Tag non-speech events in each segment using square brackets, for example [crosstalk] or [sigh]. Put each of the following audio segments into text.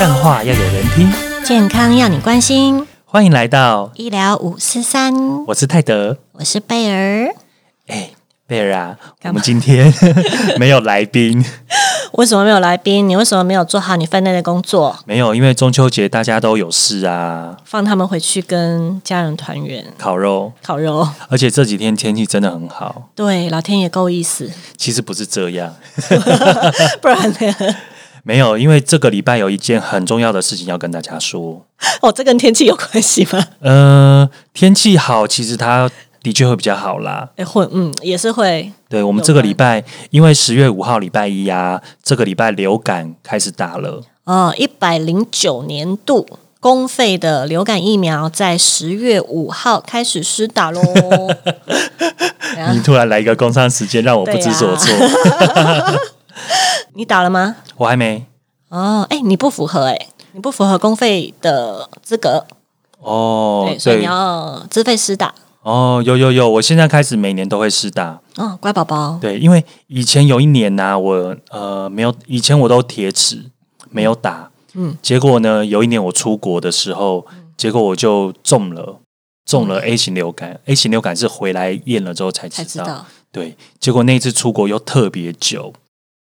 干话要有人听，健康要你关心，欢迎来到，医疗五四三，我是泰德。我是贝儿。哎，贝尔啊，我们今天 [laughs] 没有来宾，为什么没有来宾？你为什么没有做好你分内的工作？没有，因为中秋节大家都有事啊，放他们回去跟家人团圆烤肉，烤肉。而且这几天天气真的很好。对，老天也够意思，其实不是这样，[laughs] 不然呢？没有，因为这个礼拜有一件很重要的事情要跟大家说。[laughs] 哦，这跟天气有关系吗？呃，天气好，其实它的确会比较好啦。哎，会，嗯，也是会。对我们这个礼拜，因为十月五号礼拜一啊，这个礼拜流感开始打了。哦，一百零九年度公费的流感疫苗在十月五号开始施打喽。[laughs] 你突然来一个工商时间，让我不知所措。[laughs] 你打了吗？我还没。哦，哎，你不符合哎、你不符合公费的资格，哦对，，所以你要自费施打。哦，有有有，我现在开始每年都会试打。哦，乖宝宝，对，因为以前有一年呢、我呃没有，以前我都铁齿没有打，嗯，结果呢有一年我出国的时候，结果我就中了中了 A 型流感、a 型流感是回来验了之后才知道，才知道。对，结果那一次出国又特别久，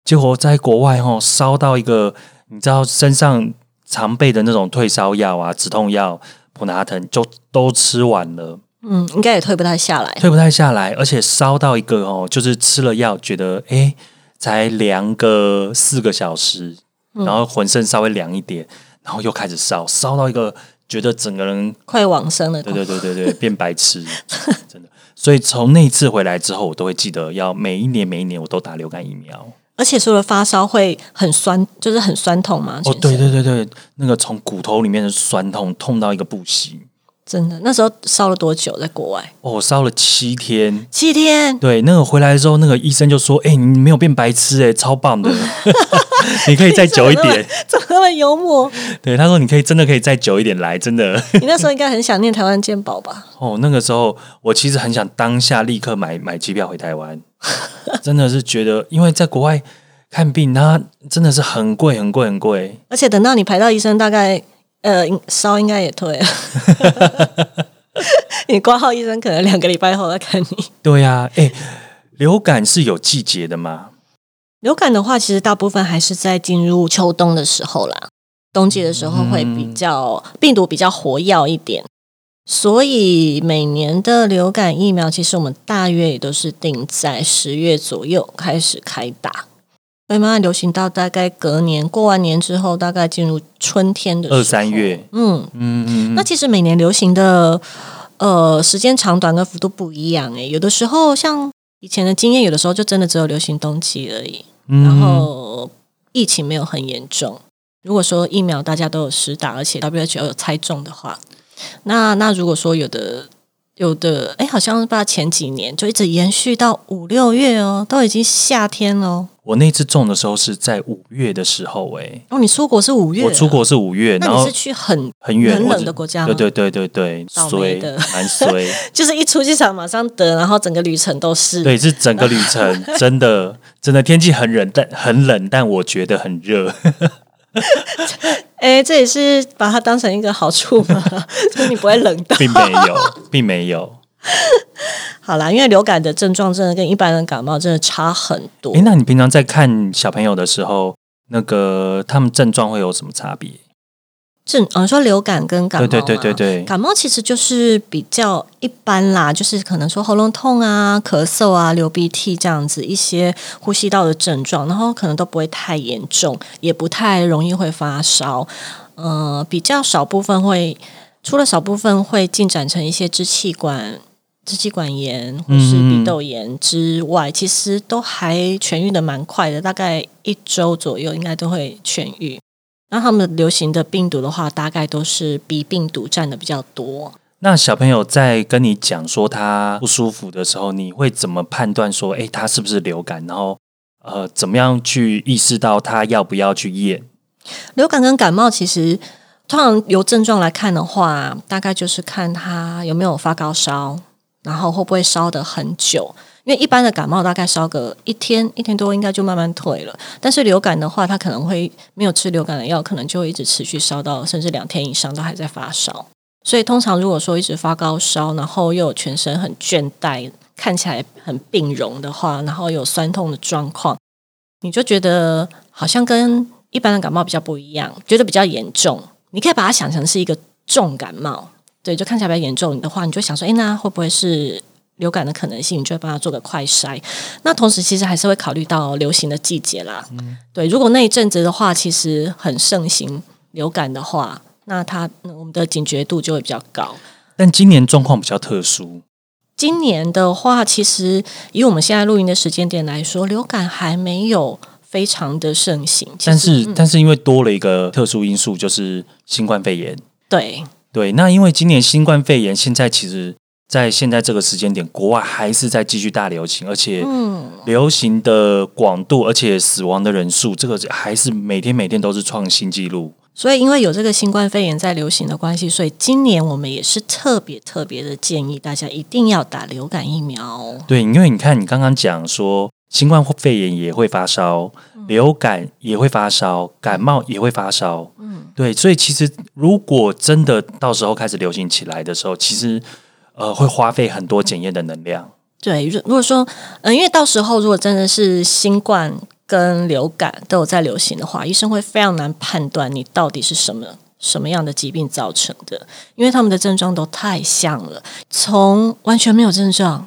结果在国外哦烧到一个，你知道身上常备的那种退烧药啊、止痛药、普拿疼就都吃完了。嗯，应该也退不太下来。退不太下来，而且烧到一个哦，就是吃了药，觉得哎才凉个四个小时，然后浑身稍微凉一点，然后又开始烧，烧到一个觉得整个人，快往生了，对对对对对，[laughs] 变白痴，[laughs] 真的。所以从那一次回来之后，我都会记得要每一年每一年我都打流感疫苗。而且除了发烧会很酸，就是很酸痛嘛。哦，对对对对，那个从骨头里面的酸痛痛到一个不行。真的。那时候烧了多久？在国外哦，我烧了七天，七天。对，那个回来之后，那个医生就说：“哎、你没有变白痴、哎，超棒的，[laughs] 你可以再久一点。怎么那么幽默？”对，他说：“你可以真的可以再久一点来，真的。[laughs] 你那时候应该很想念台湾健保吧？” [laughs] 哦，那个时候我其实很想当下立刻买买机票回台湾，[laughs] 真的是觉得，因为在国外看病，它真的是很贵，很贵，很贵。而且等到你排到医生，大概呃烧应该也退了。[laughs] 你挂号医生可能两个礼拜后再看你。对呀、哎、流感是有季节的吗？流感的话，其实大部分还是在进入秋冬的时候啦，冬季的时候会比较、病毒比较活跃一点，所以每年的流感疫苗，其实我们大约也都是定在十月左右开始开打，会慢慢流行到大概隔年过完年之后，大概进入春天的二三月，嗯，嗯嗯那其实每年流行的呃时间长短跟幅度不一样诶、有的时候像以前的经验，有的时候就真的只有流行冬季而已。嗯。然后疫情没有很严重。如果说疫苗大家都有实打，而且 WHO 有猜中的话，那那如果说有的有的，哎，好像不知道前几年就一直延续到五六月哦，都已经夏天了哦。我那次种的时候是在五月的时候、哎，哦，你出国是五月啊，我出国是五月，然后那你是去很很远，很冷的国家吗对对对对对，倒衰的蛮衰，[laughs] 就是一出机场马上得，然后整个旅程都是。对，是整个旅程真的真的天气很冷，但很冷，但我觉得很热。[laughs] 哎，这也是把它当成一个好处嘛，[laughs] 就是你不会冷到。并没有，并没有。[laughs] 好啦，因为流感的症状真的跟一般人感冒真的差很多诶，。那你平常在看小朋友的时候，那个他们症状会有什么差别？症，嗯，说流感跟感冒对嘛，对对对对，感冒其实就是比较一般啦，就是可能说喉咙痛啊、咳嗽啊、流鼻涕这样子一些呼吸道的症状，然后可能都不会太严重，也不太容易会发烧。呃，比较少部分会，除了少部分会进展成一些支气管。支气管炎或是鼻窦炎之外，其实都还痊愈的蛮快的，大概一周左右应该都会痊愈。那他们流行的病毒的话，大概都是鼻病毒占的比较多。那小朋友在跟你讲说他不舒服的时候，你会怎么判断说，哎，他是不是流感？然后呃，怎么样去意识到他要不要去验？流感跟感冒其实通常由症状来看的话，大概就是看他有没有发高烧，然后会不会烧得很久？因为一般的感冒大概烧个一天一天多，应该就慢慢退了。但是流感的话，它可能会没有吃流感的药，可能就会一直持续烧到甚至两天以上都还在发烧。所以通常如果说一直发高烧，然后又有全身很倦怠，看起来很病容的话，然后有酸痛的状况，你就觉得好像跟一般的感冒比较不一样，觉得比较严重。你可以把它想成是一个重感冒，对，就看起来比较严重的话，你就想说，哎，那会不会是？流感的可能性，你就会帮他做个快筛。那同时，其实还是会考虑到流行的季节啦。对，如果那一阵子的话，其实很盛行流感的话，那它我们的警觉度就会比较高。但今年状况比较特殊。今年的话，其实以我们现在录音的时间点来说，流感还没有非常的盛行。但是，但是因为多了一个特殊因素，就是新冠肺炎。对对，那因为今年新冠肺炎现在其实。在现在这个时间点，国外还是在继续大流行，而且流行的广度，而且死亡的人数，这个还是每天每天都是创新纪录。所以，因为有这个新冠肺炎在流行的关系，所以今年我们也是特别特别的建议大家一定要打流感疫苗。对，因为你看，你刚刚讲说新冠肺炎也会发烧，流感也会发烧，感冒也会发烧。嗯，对，所以其实如果真的到时候开始流行起来的时候，其实。呃，会花费很多检验的能量。对，如如果说，嗯，因为到时候如果真的是新冠跟流感都有在流行的话，医生会非常难判断你到底是什么什么样的疾病造成的，因为他们的症状都太像了，从完全没有症状，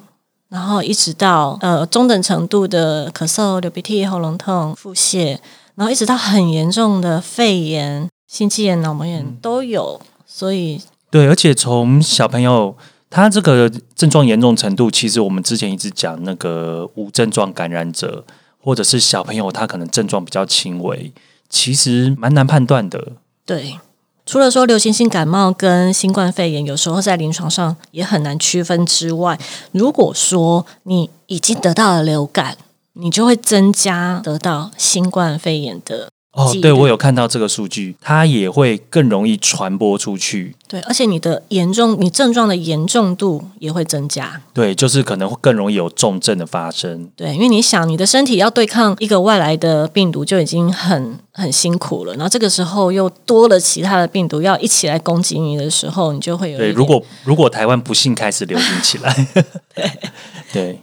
然后一直到呃中等程度的咳嗽、流鼻涕、喉咙痛、腹泻，然后一直到很严重的肺炎、心肌炎、脑膜炎都有，所以对，而且从小朋友。他这个症状严重程度，其实我们之前一直讲那个无症状感染者，或者是小朋友，他可能症状比较轻微，其实蛮难判断的。对，除了说流行性感冒跟新冠肺炎有时候在临床上也很难区分之外，如果说你已经得到了流感，你就会增加得到新冠肺炎的。哦，对，我有看到这个数据，它也会更容易传播出去。对，而且你的严重，你症状的严重度也会增加。对，就是可能会更容易有重症的发生。对，因为你想，你的身体要对抗一个外来的病毒就已经很很辛苦了，然后这个时候又多了其他的病毒要一起来攻击你的时候，你就会有。对，如果如果台湾不幸开始流行起来，对 [laughs] [laughs] 对。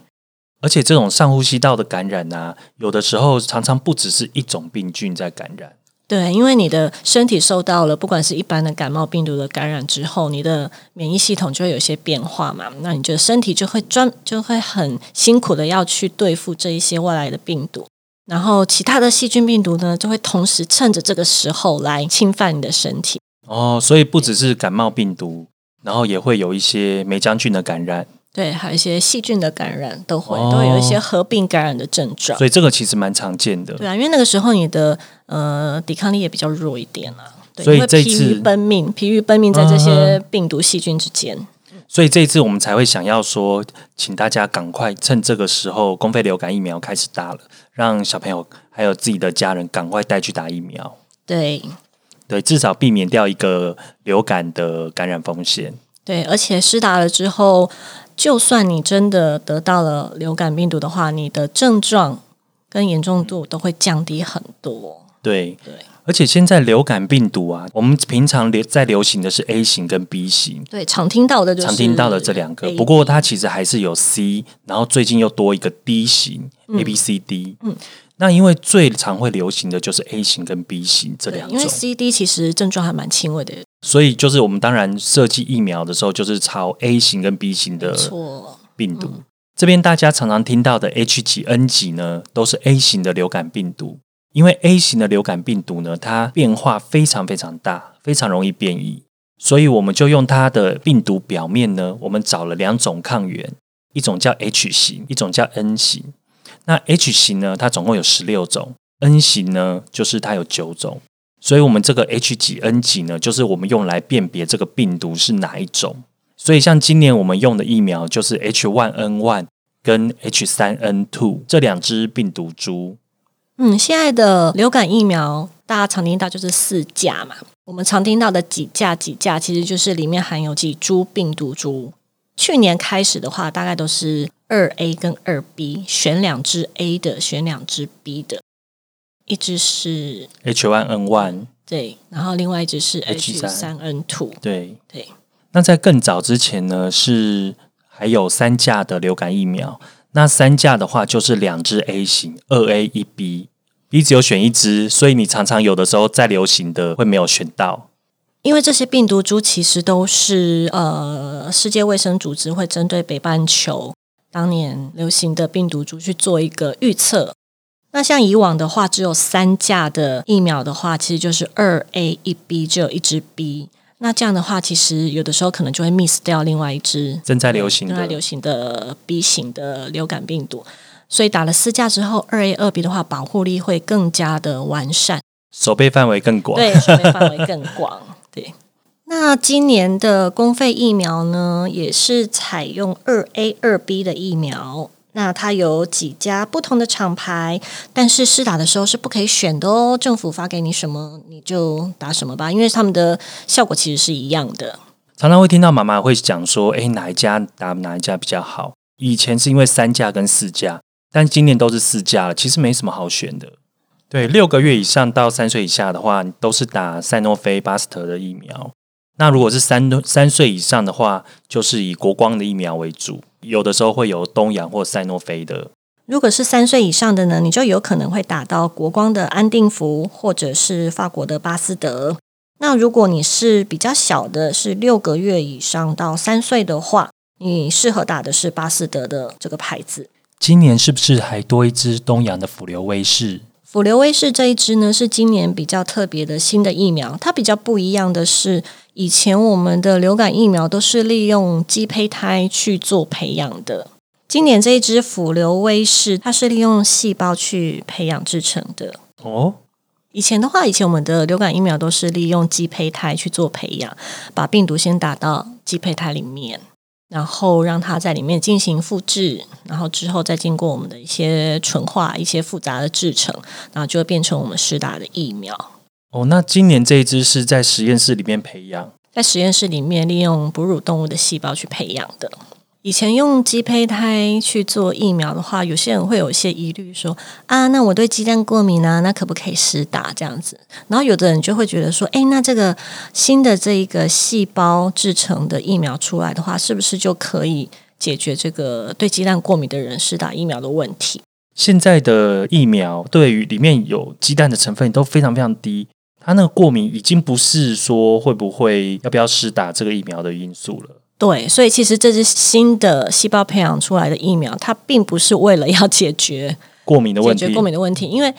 而且这种上呼吸道的感染啊，有的时候常常不只是一种病菌在感染。对，因为你的身体受到了不管是一般的感冒病毒的感染之后，你的免疫系统就会有些变化嘛，那你的身体就会专就会很辛苦的要去对付这一些外来的病毒，然后其他的细菌病毒呢，就会同时趁着这个时候来侵犯你的身体。哦，所以不只是感冒病毒，然后也会有一些霉菌菌的感染。对，还有一些细菌的感染都会，都会有一些合并感染的症状。所以这个其实蛮常见的。对啊，因为那个时候你的呃抵抗力也比较弱一点啊。所以这次疲于奔命，疲于奔命在这些病毒细菌之间。所以这一次我们才会想要说，请大家赶快趁这个时候，公费流感疫苗开始打了，让小朋友还有自己的家人赶快带去打疫苗。对，对，至少避免掉一个流感的感染风险。对，而且施打了之后。就算你真的得到了流感病毒的话，你的症状跟严重度都会降低很多。对对，而且现在流感病毒啊，我们平常流在流行的是 A 型跟 B 型，对，常听到的就是常听到的这两个。不过它其实还是有 C，然后最近又多一个 D 型 A B C D。嗯。那因为最常会流行的就是 A 型跟 B 型这两种，因为 C、D 其实症状还蛮轻微的，所以就是我们当然设计疫苗的时候，就是朝 A 型跟 B 型的病毒。这边大家常常听到的 H 几、N 几呢，都是 A 型的流感病毒。因为 A 型的流感病毒呢，它变化非常非常大，非常容易变异，所以我们就用它的病毒表面呢，我们找了两种抗原，一种叫 H 型，一种叫 N 型。那 H 型呢？它总共有十六种，N 型呢，就是它有九种。所以，我们这个 H 几 N 几呢，就是我们用来辨别这个病毒是哪一种。所以，像今年我们用的疫苗就是 H one N one 跟 H 三 N two 这两只病毒株。嗯，现在的流感疫苗大家常听到就是四价嘛。我们常听到的几价几价，其实就是里面含有几株病毒株。去年开始的话，大概都是二 A 跟二 B，选两只 A 的，选两只 B 的，一只是 H one N one，对，然后另外一只是 H H3 三 N two，对对。那在更早之前呢，是还有三价的流感疫苗。那三价的话，就是两支 A 型，二 A 一 B，B 只有选一支，所以你常常有的时候在流行的会没有选到。因为这些病毒株其实都是呃，世界卫生组织会针对北半球当年流行的病毒株去做一个预测。那像以往的话，只有三价的疫苗的话，其实就是二 A 一 B，只有一支 B。那这样的话，其实有的时候可能就会 miss 掉另外一支正在流行的正在流行的 B 型的流感病毒。所以打了四价之后，二 A 二 B 的话，保护力会更加的完善。守备范围更广。对，守备范围更广。那今年的公费疫苗呢，也是采用二 A 二 B 的疫苗。那它有几家不同的厂牌，但是试打的时候是不可以选的哦。政府发给你什么你就打什么吧，因为他们的效果其实是一样的。常常会听到妈妈会讲说：“诶，哪一家打哪一家比较好？”以前是因为三价跟四价，但今年都是四价了，其实没什么好选的。对，六个月以上到三岁以下的话，都是打赛诺菲、巴斯特的疫苗。那如果是三三岁以上的话，就是以国光的疫苗为主。有的时候会有东洋或赛诺菲的。如果是三岁以上的呢，你就有可能会打到国光的安定福，或者是法国的巴斯德。那如果你是比较小的，是六个月以上到三岁的话，你适合打的是巴斯德的这个牌子。今年是不是还多一支东洋的辅流威士？辅流威士这一支呢，是今年比较特别的新的疫苗。它比较不一样的是，以前我们的流感疫苗都是利用鸡胚胎去做培养的。今年这一支辅流威士，它是利用细胞去培养制成的。哦，以前的话，以前我们的流感疫苗都是利用鸡胚胎去做培养，把病毒先打到鸡胚胎里面。然后让它在里面进行复制，然后之后再经过我们的一些纯化、一些复杂的制成，然后就会变成我们施打的疫苗。哦，那今年这一只是在实验室里面培养，在实验室里面利用哺乳动物的细胞去培养的。以前用鸡胚胎去做疫苗的话，有些人会有一些疑虑，说啊，那我对鸡蛋过敏啊，那可不可以施打这样子？然后有的人就会觉得说，哎，那这个新的这一个细胞制成的疫苗出来的话，是不是就可以解决这个对鸡蛋过敏的人施打疫苗的问题？现在的疫苗对于里面有鸡蛋的成分都非常非常低，它那个过敏已经不是说会不会要不要施打这个疫苗的因素了。对，所以其实这是新的细胞培养出来的疫苗，它并不是为了要解决过敏的问题。解决过敏的问题，因为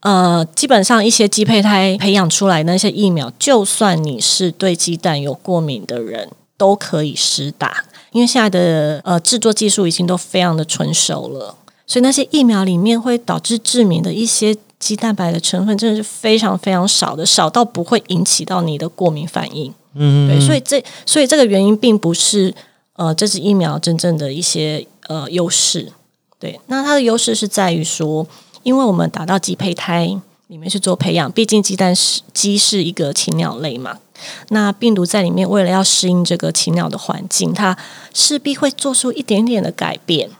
呃，基本上一些鸡胚胎培养出来的那些疫苗，就算你是对鸡蛋有过敏的人，都可以施打，因为现在的呃制作技术已经都非常的成熟了，所以那些疫苗里面会导致致敏的一些鸡蛋白的成分，真的是非常非常少的，少到不会引起到你的过敏反应。嗯，对，所以这所以这个原因并不是呃这支疫苗真正的一些呃优势，对，那它的优势是在于说，因为我们打到鸡胚胎里面去做培养，毕竟鸡蛋是鸡是一个禽鸟类嘛，那病毒在里面为了要适应这个禽鸟的环境，它势必会做出一点点的改变，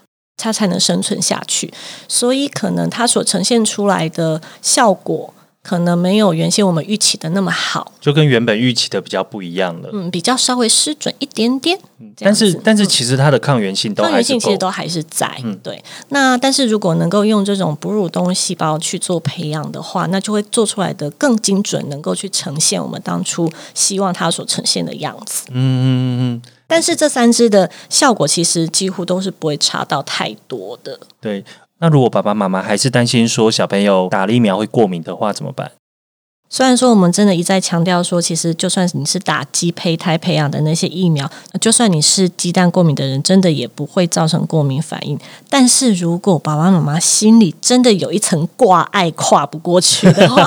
它才能生存下去，所以可能它所呈现出来的效果。可能没有原先我们预期的那么好，就跟原本预期的比较不一样了。嗯，比较稍微失准一点点。但是，但是其实它的抗原性都抗原性其实都还是在。嗯，对。那但是如果能够用这种哺乳动物细胞去做培养的话，那就会做出来的更精准，能够去呈现我们当初希望它所呈现的样子。嗯嗯嗯。但是这三支的效果其实几乎都是不会差到太多的。对。那如果爸爸妈妈还是担心说小朋友打了疫苗会过敏的话，怎么办？虽然说我们真的一再强调说，其实就算你是打鸡胚胎培养的那些疫苗，就算你是鸡蛋过敏的人，真的也不会造成过敏反应。但是如果爸爸妈妈心里真的有一层挂碍跨不过去的话，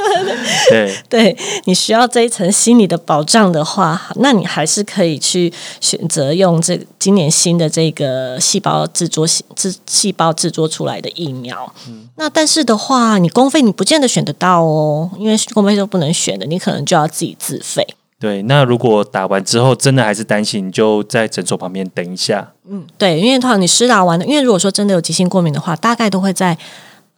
[laughs] 对，对你需要这一层心理的保障的话，那你还是可以去选择用这今年新的这个细胞制作制细胞制作出来的疫苗。嗯那但是的话，你公费你不见得选得到哦，因为公费都不能选的，你可能就要自己自费。对，那如果打完之后真的还是担心，你就在诊所旁边等一下。嗯，对，因为通常你施打完的，因为如果说真的有急性过敏的话，大概都会在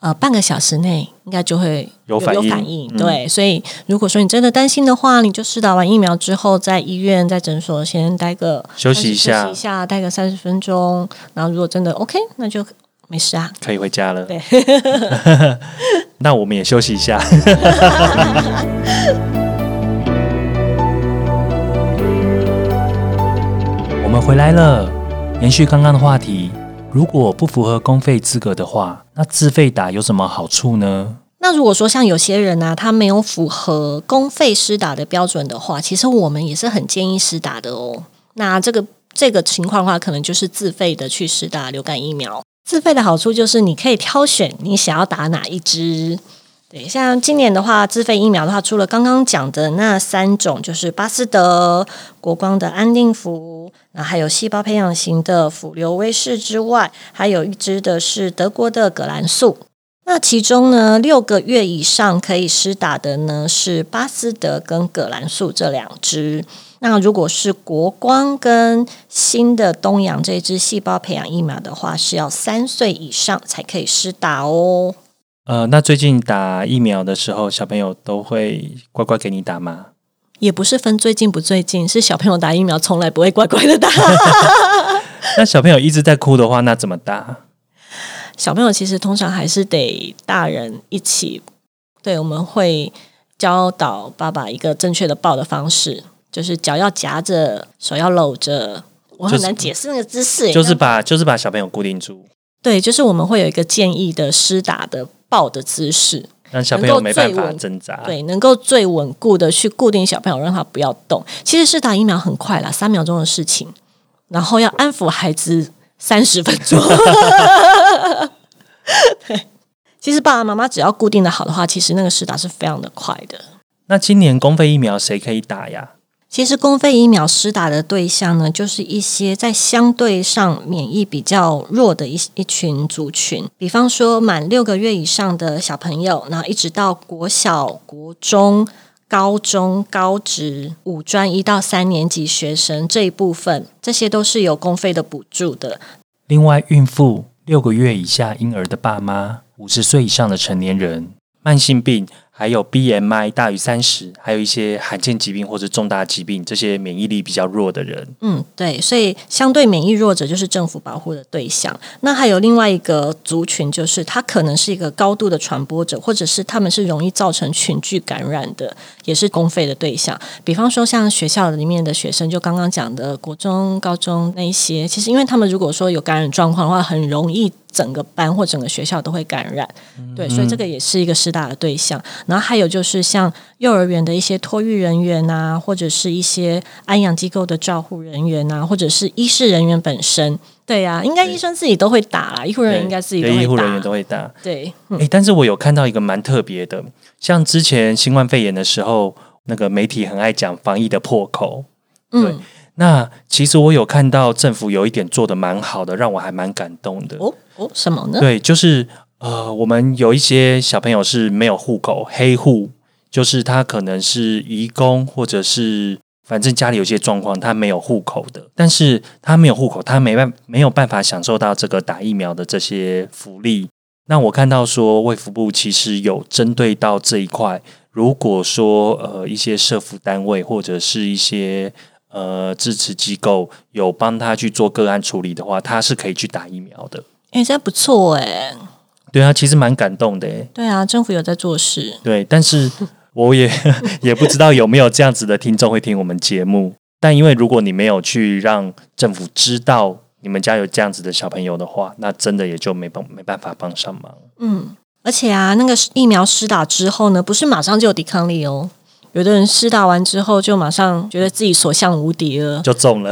呃半个小时内应该就会有反应反应。嗯对，所以如果说你真的担心的话，你就施打完疫苗之后，在医院在诊所先待个休息一下休息一下，待个三十分钟。然后如果真的 OK，那就没事啊。可以回家了。对，[laughs] 那我们也休息一下。[laughs] 我们回来了，延续刚刚的话题，如果不符合公费资格的话，那自费打有什么好处呢？那如果说像有些人呢、他没有符合公费施打的标准的话，其实我们也是很建议施打的哦。那这个这个情况的话，可能就是自费的去施打流感疫苗。自费的好处就是你可以挑选你想要打哪一支。对，像今年的话，自费疫苗的话，除了刚刚讲的那三种，就是巴斯德、国光的安定福，然后还有细胞培养型的辅流威士之外，还有一支的是德国的葛兰素。那其中呢，六个月以上可以施打的呢是巴斯德跟葛兰素这两支。那如果是国光跟新的东阳这支细胞培养疫苗的话，是要三岁以上才可以施打哦。呃，那最近打疫苗的时候，小朋友都会乖乖给你打吗？也不是分最近不最近，是小朋友打疫苗从来不会乖乖的打。[laughs] 那小朋友一直在哭的话，那怎么打？小朋友其实通常还是得大人一起，对，我们会教导爸爸一个正确的抱的方式，就是脚要夹着，手要搂着。我就是很难解释那个姿势，就是把就是把小朋友固定住，对，就是我们会有一个建议的施打的抱的姿势，让小朋友没办法挣扎。对，能够最稳固的去固定小朋友，让他不要动。其实是打疫苗很快啦，三秒钟的事情，然后要安抚孩子三十分钟。[laughs] 对，其实爸爸妈妈只要固定的好的话，其实那个施打是非常的快的。那今年公费疫苗谁可以打呀？其实公费疫苗施打的对象呢，就是一些在相对上免疫比较弱的一一群族群，比方说满六个月以上的小朋友，然后一直到国小、国中、高中、高职、五专一到三年级学生这一部分，这些都是有公费的补助的。另外，孕妇、六个月以下婴儿的爸妈、五十岁以上的成年人、慢性病，还有 BMI 大于三十，还有一些罕见疾病或者重大疾病，这些免疫力比较弱的人，嗯，对，所以相对免疫弱者就是政府保护的对象。那还有另外一个族群，就是他可能是一个高度的传播者，或者是他们是容易造成群聚感染的，也是公费的对象。比方说，像学校里面的学生，就刚刚讲的国中、高中那一些，其实因为他们如果说有感染状况的话，很容易整个班或整个学校都会感染。对，所以这个也是一个施打的对象。然后还有就是像幼儿园的一些托育人员啊，或者是一些安养机构的照护人员啊，或者是医事人员本身。对呀、应该医生自己都会打啦，医护人员应该自己都会打。对医护人员都会打。对，诶，但是我有看到一个蛮特别的，像之前新冠肺炎的时候，那个媒体很爱讲防疫的破口。对嗯，那其实我有看到政府有一点做的蛮好的，让我还蛮感动的。哦哦，什么呢？对，就是呃，我们有一些小朋友是没有户口，黑户，就是他可能是移工，或者是反正家里有些状况，他没有户口的，但是他没有户口，他没办没有办法享受到这个打疫苗的这些福利。那我看到说，卫福部其实有针对到这一块，如果说呃一些社服单位或者是一些呃支持机构有帮他去做个案处理的话，他是可以去打疫苗的。哎，这不错哎。对啊，其实蛮感动的诶。对啊，政府有在做事。对，但是我也 [laughs] 也不知道有没有这样子的听众会听我们节目。但因为如果你没有去让政府知道你们家有这样子的小朋友的话，那真的也就没帮没办法帮上忙。嗯，而且啊，那个疫苗施打之后呢，不是马上就有抵抗力哦。有的人试打完之后，就马上觉得自己所向无敌了。就中了，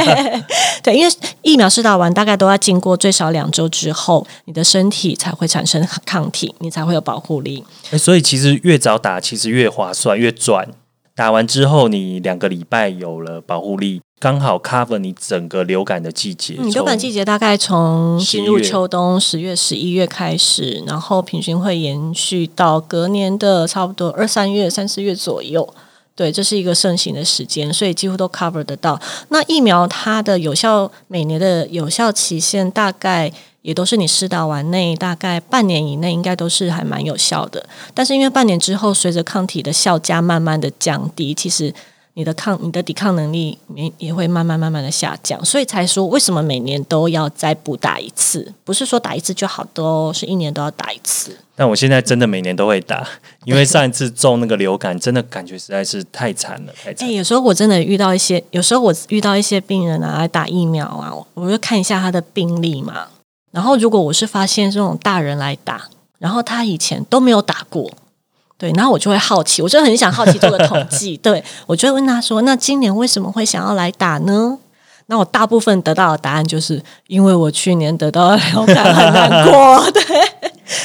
[laughs] 对，因为疫苗试打完，大概都要经过最少两周之后，你的身体才会产生抗体，你才会有保护力。欸所以其实越早打，其实越划算，越赚。打完之后，你两个礼拜有了保护力，刚好 cover 你整个流感的季节。嗯，流感季节大概从进入秋冬十月、十一月开始，然后平均会延续到隔年的差不多二三月、三四月左右。对，这是一个盛行的时间，所以几乎都 cover 得到。那疫苗它的有效每年的有效期限大概也都是你施打完内大概半年以内，应该都是还蛮有效的。但是因为半年之后，随着抗体的效价慢慢的降低，其实你的抗你的抵抗能力也也会慢慢慢慢的下降，所以才说为什么每年都要再补打一次，不是说打一次就好的哦，是一年都要打一次。但我现在真的每年都会打，因为上一次中那个流感，真的感觉实在是太惨了，太惨哎、。有时候我真的遇到一些，有时候我遇到一些病人啊来打疫苗啊，我就看一下他的病历嘛。然后如果我是发现这种大人来打，然后他以前都没有打过，对，然后我就会好奇，我就很想好奇做个统计，[laughs] 对我就会问他说：“那今年为什么会想要来打呢？”那我大部分得到的答案就是因为我去年得到了流感很难过，[laughs] 对，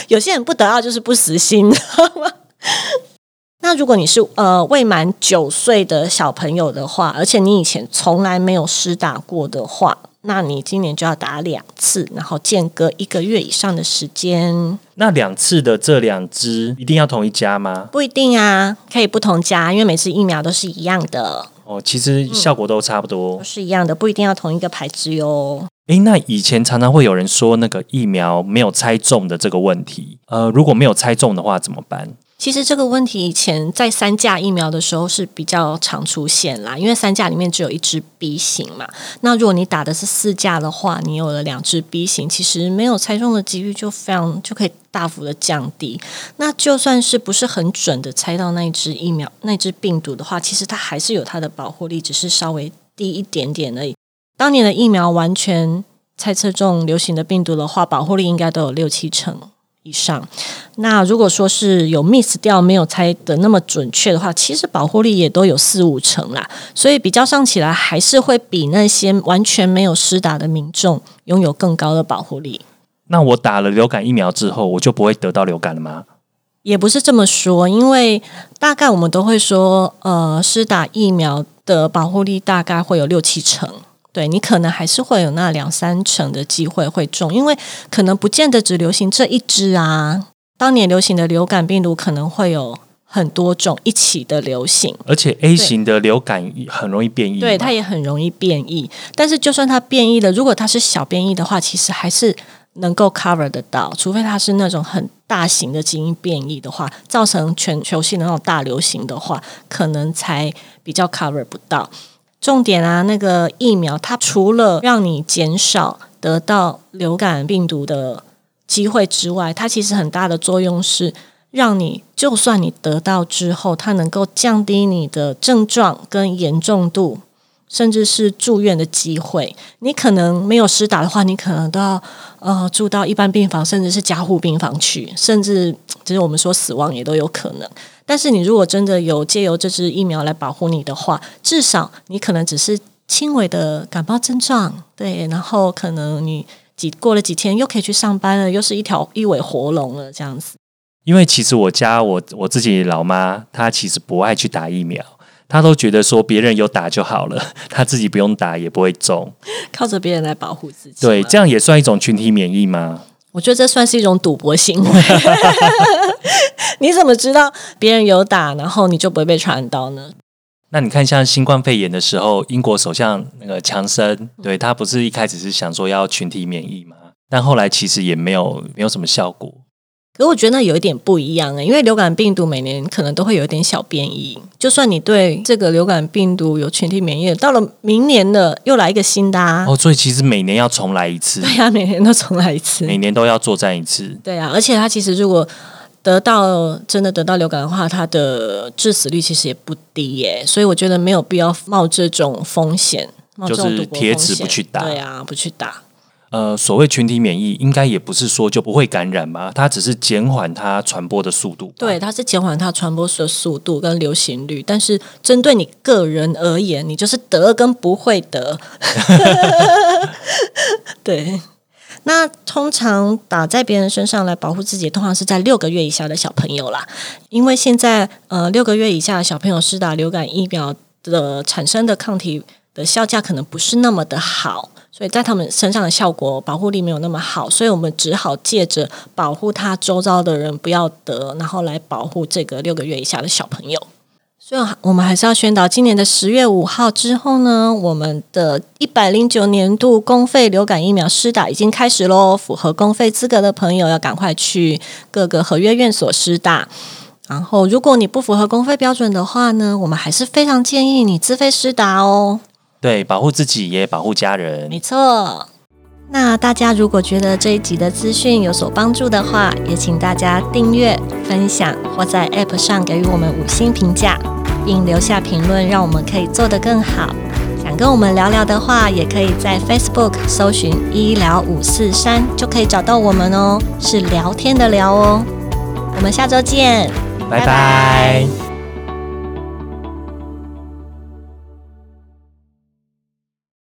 有些人不得到就是不死心，你知道吗？[laughs] 那如果你是呃未满九岁的小朋友的话，而且你以前从来没有施打过的话，那你今年就要打两次，然后间隔一个月以上的时间。那两次的这两支一定要同一家吗？不一定啊，可以不同家，因为每次疫苗都是一样的，哦，其实效果都差不多都。是一样的，不一定要同一个牌子哟。诶，那以前常常会有人说那个疫苗没有猜中的这个问题，呃，如果没有猜中的话怎么办？其实这个问题以前在三价疫苗的时候是比较常出现啦，因为三价里面只有一支 B 型嘛。那如果你打的是四价的话，你有了两支 B 型，其实没有猜中的几率就非常就可以大幅的降低。那就算是不是很准的猜到那一支疫苗、那支病毒的话，其实它还是有它的保护力，只是稍微低一点点而已。当年的疫苗完全猜测中流行的病毒的话，保护力应该都有六七成以上。那如果说是有 miss 掉没有猜的那么准确的话，其实保护力也都有四五成啦，所以比较上起来还是会比那些完全没有施打的民众拥有更高的保护力。那我打了流感疫苗之后，我就不会得到流感了吗？也不是这么说，因为大概我们都会说，呃，施打疫苗的保护力大概会有六七成。对你可能还是会有那两三成的机会会中，因为可能不见得只流行这一支啊。当年流行的流感病毒可能会有很多种一起的流行，而且 A 型的流感很容易变异嘛，对它也很容易变异。但是就算它变异了，如果它是小变异的话，其实还是能够 cover 得到，除非它是那种很大型的基因变异的话，造成全球性的那种大流行的话，可能才比较 cover 不到。重点啊，那个疫苗它除了让你减少得到流感病毒的机会之外，它其实很大的作用是让你，就算你得到之后，它能够降低你的症状跟严重度，甚至是住院的机会。你可能没有施打的话，你可能都要呃住到一般病房，甚至是加护病房去，甚至就是我们说死亡也都有可能。但是你如果真的有借由这支疫苗来保护你的话，至少你可能只是轻微的感冒症状，对，然后可能你几过了几天又可以去上班了，又是一条一尾活龙了，这样子。因为其实我家我我自己老妈，她其实不爱去打疫苗，她都觉得说别人有打就好了，[laughs] 他自己不用打也不会中。靠着别人来保护自己，对，这样也算一种群体免疫吗？我觉得这算是一种赌博行为。[laughs] 你怎么知道别人有打，然后你就不会被传染到呢？那你看，像新冠肺炎的时候，英国首相那个强生，对他不是一开始是想说要群体免疫吗？但后来其实也没有没有什么效果。可我觉得那有一点不一样欸因为流感病毒每年可能都会有一点小变异。就算你对这个流感病毒有群体免疫，到了明年的又来一个新的啊，哦，所以其实每年要重来一次，对呀、每年都重来一次。每年都要作战一次。对啊，而且它其实如果得到真的得到流感的话，它的致死率其实也不低耶，所以我觉得没有必要冒这种风险，冒这种就是铁齿不去打对啊，不去打。呃，所谓群体免疫，应该也不是说就不会感染嘛，它只是减缓它传播的速度吧。对，它是减缓它传播的速度跟流行率，但是针对你个人而言，你就是得跟不会得。[laughs] 对，那通常打在别人身上来保护自己，通常是在六个月以下的小朋友啦，因为现在呃六个月以下的小朋友施打流感疫苗的产生的抗体的效价可能不是那么的好。所以在他们身上的效果保护力没有那么好，所以我们只好借着保护他周遭的人不要得，然后来保护这个六个月以下的小朋友。所以我们还是要宣导，今年的十月五号之后呢，我们的一百零九年度公费流感疫苗施打已经开始喽。符合公费资格的朋友要赶快去各个合约院所施打。然后，如果你不符合公费标准的话呢，我们还是非常建议你自费施打哦。对，保护自己也保护家人。没错。那大家如果觉得这一集的资讯有所帮助的话，也请大家订阅、分享或在 App 上给予我们五星评价，并留下评论，让我们可以做得更好。想跟我们聊聊的话，也可以在 Facebook 搜寻“医疗五四三”，就可以找到我们哦，是聊天的聊哦。我们下周见，拜拜。